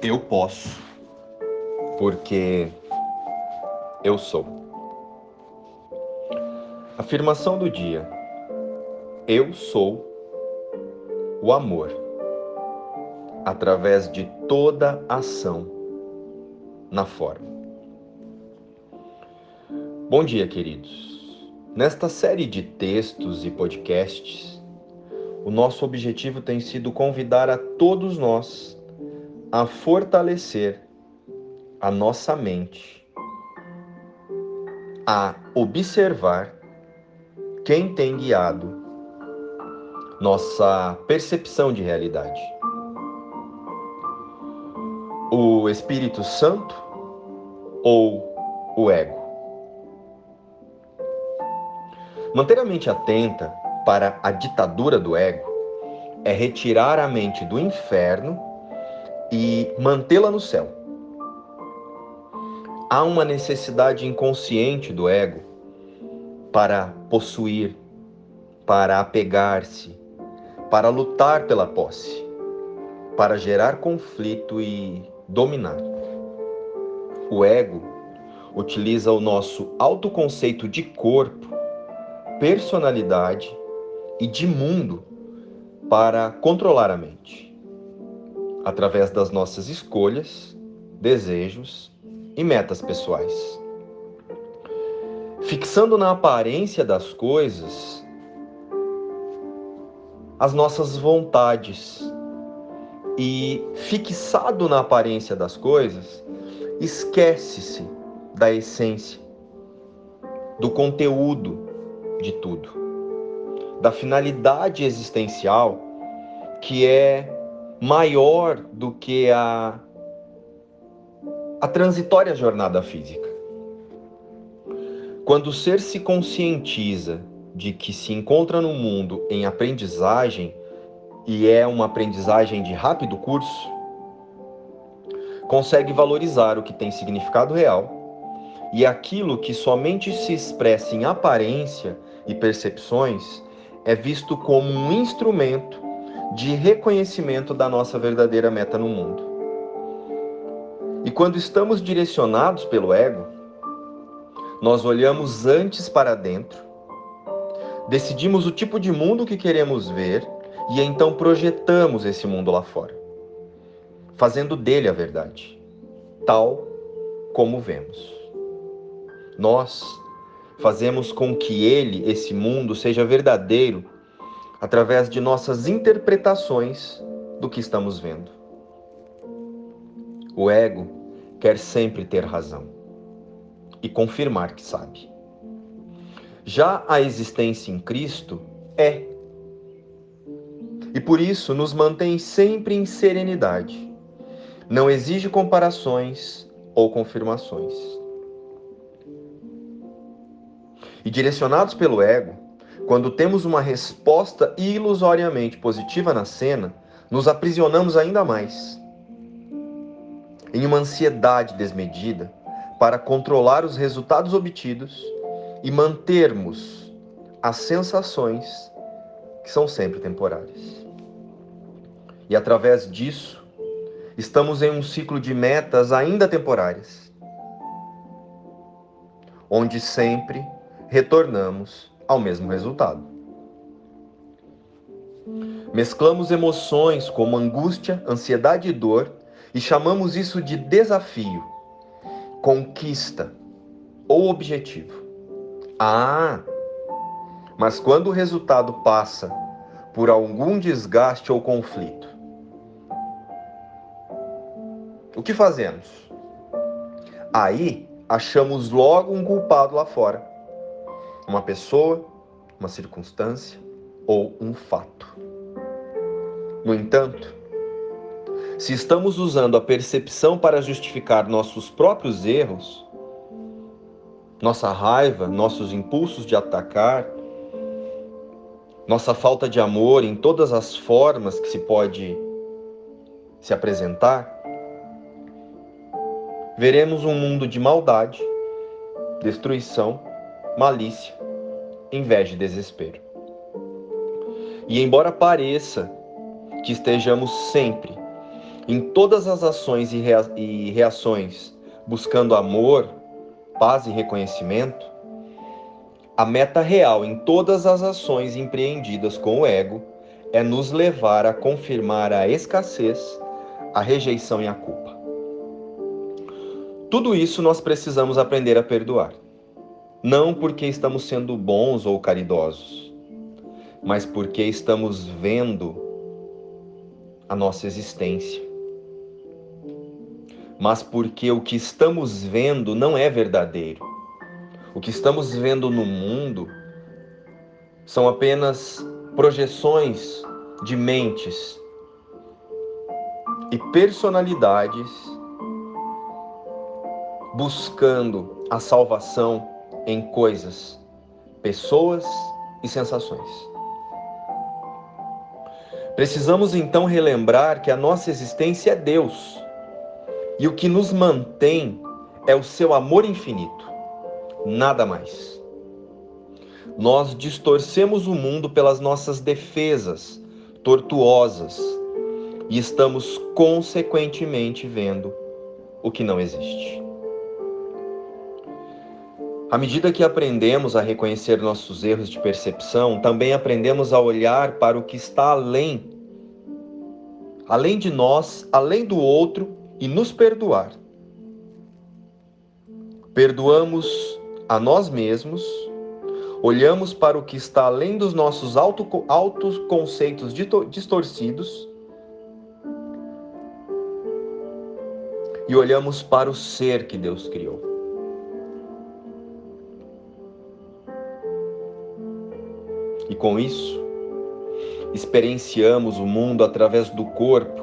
Eu posso, porque eu sou. Afirmação do dia: Eu sou o amor, através de toda ação na forma. Bom dia, queridos. Nesta série de textos e podcasts, o nosso objetivo tem sido convidar a todos nós a fortalecer a nossa mente, a observar quem tem guiado nossa percepção de realidade. O Espírito Santo ou o ego? Manter a mente atenta para a ditadura do ego é retirar a mente do inferno e mantê-la no céu. Há uma necessidade inconsciente do ego para possuir, para apegar-se, para lutar pela posse, para gerar conflito e dominar. O ego utiliza o nosso autoconceito de corpo, personalidade e de mundo para controlar a mente através das nossas escolhas, desejos e metas pessoais. Fixando na aparência das coisas as nossas vontades e fixado na aparência das coisas, esquece-se da essência, do conteúdo de tudo, da finalidade existencial que é maior do que a, a transitória jornada física. Quando o ser se conscientiza de que se encontra no mundo em aprendizagem e é uma aprendizagem de rápido curso, consegue valorizar o que tem significado real e aquilo que somente se expressa em aparência e percepções é visto como um instrumento de reconhecimento da nossa verdadeira meta no mundo. E quando estamos direcionados pelo ego, nós olhamos antes para dentro, decidimos o tipo de mundo que queremos ver e então projetamos esse mundo lá fora, fazendo dele a verdade, tal como vemos. Nós fazemos com que ele, esse mundo, seja verdadeiro através de nossas interpretações do que estamos vendo. O ego quer sempre ter razão e confirmar que sabe. Já a existência em Cristo é. E por isso nos mantém sempre em serenidade. Não exige comparações ou confirmações. E direcionados pelo ego, quando temos uma resposta ilusoriamente positiva na cena, nos aprisionamos ainda mais. Em uma ansiedade desmedida para controlar os resultados obtidos e mantermos as sensações que são sempre temporárias. E através disso, estamos em um ciclo de metas ainda temporárias, onde sempre retornamos ao mesmo resultado. Mesclamos emoções como angústia, ansiedade e dor e chamamos isso de desafio, conquista ou objetivo. Ah, mas quando o resultado passa por algum desgaste ou conflito, o que fazemos? Aí achamos logo um culpado lá fora uma pessoa, uma circunstância ou um fato. No entanto, se estamos usando a percepção para justificar nossos próprios erros, nossa raiva, nossos impulsos de atacar, nossa falta de amor em todas as formas que se pode se apresentar, veremos um mundo de maldade, destruição, malícia inveja e desespero. E embora pareça que estejamos sempre em todas as ações e reações buscando amor, paz e reconhecimento, a meta real em todas as ações empreendidas com o ego é nos levar a confirmar a escassez, a rejeição e a culpa. Tudo isso nós precisamos aprender a perdoar. Não porque estamos sendo bons ou caridosos, mas porque estamos vendo a nossa existência. Mas porque o que estamos vendo não é verdadeiro. O que estamos vendo no mundo são apenas projeções de mentes e personalidades buscando a salvação em coisas, pessoas e sensações. Precisamos então relembrar que a nossa existência é Deus e o que nos mantém é o seu amor infinito, nada mais. Nós distorcemos o mundo pelas nossas defesas tortuosas e estamos consequentemente vendo o que não existe. À medida que aprendemos a reconhecer nossos erros de percepção, também aprendemos a olhar para o que está além, além de nós, além do outro e nos perdoar. Perdoamos a nós mesmos, olhamos para o que está além dos nossos altos conceitos distorcidos e olhamos para o ser que Deus criou. E com isso, experienciamos o mundo através do corpo,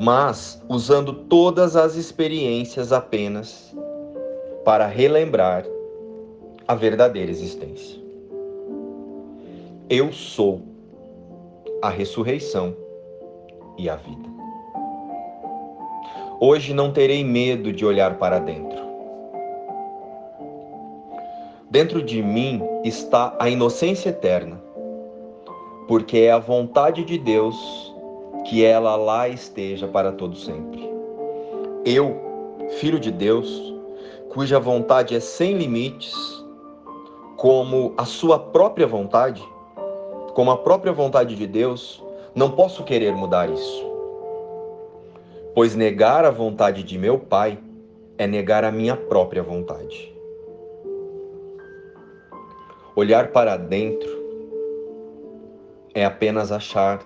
mas usando todas as experiências apenas para relembrar a verdadeira existência. Eu sou a ressurreição e a vida. Hoje não terei medo de olhar para dentro. Dentro de mim está a inocência eterna porque é a vontade de Deus que ela lá esteja para todo sempre. Eu, filho de Deus, cuja vontade é sem limites, como a sua própria vontade, como a própria vontade de Deus, não posso querer mudar isso. Pois negar a vontade de meu Pai é negar a minha própria vontade. Olhar para dentro é apenas achar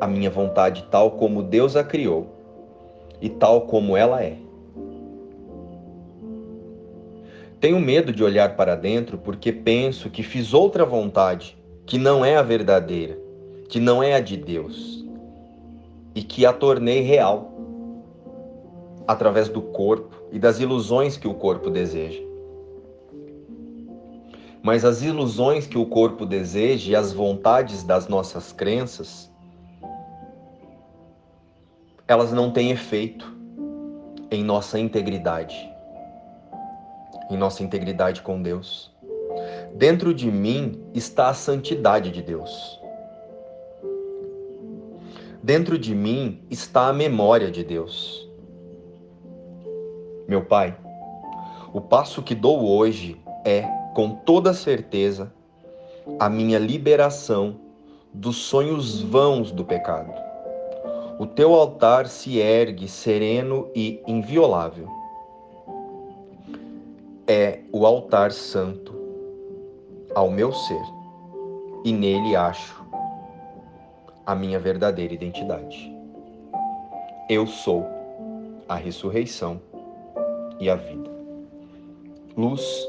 a minha vontade tal como Deus a criou e tal como ela é. Tenho medo de olhar para dentro porque penso que fiz outra vontade que não é a verdadeira, que não é a de Deus e que a tornei real através do corpo e das ilusões que o corpo deseja. Mas as ilusões que o corpo deseja e as vontades das nossas crenças, elas não têm efeito em nossa integridade, em nossa integridade com Deus. Dentro de mim está a santidade de Deus. Dentro de mim está a memória de Deus. Meu Pai, o passo que dou hoje é com toda certeza a minha liberação dos sonhos vãos do pecado. O teu altar se ergue sereno e inviolável. É o altar santo ao meu ser, e nele acho a minha verdadeira identidade. Eu sou a ressurreição e a vida. Luz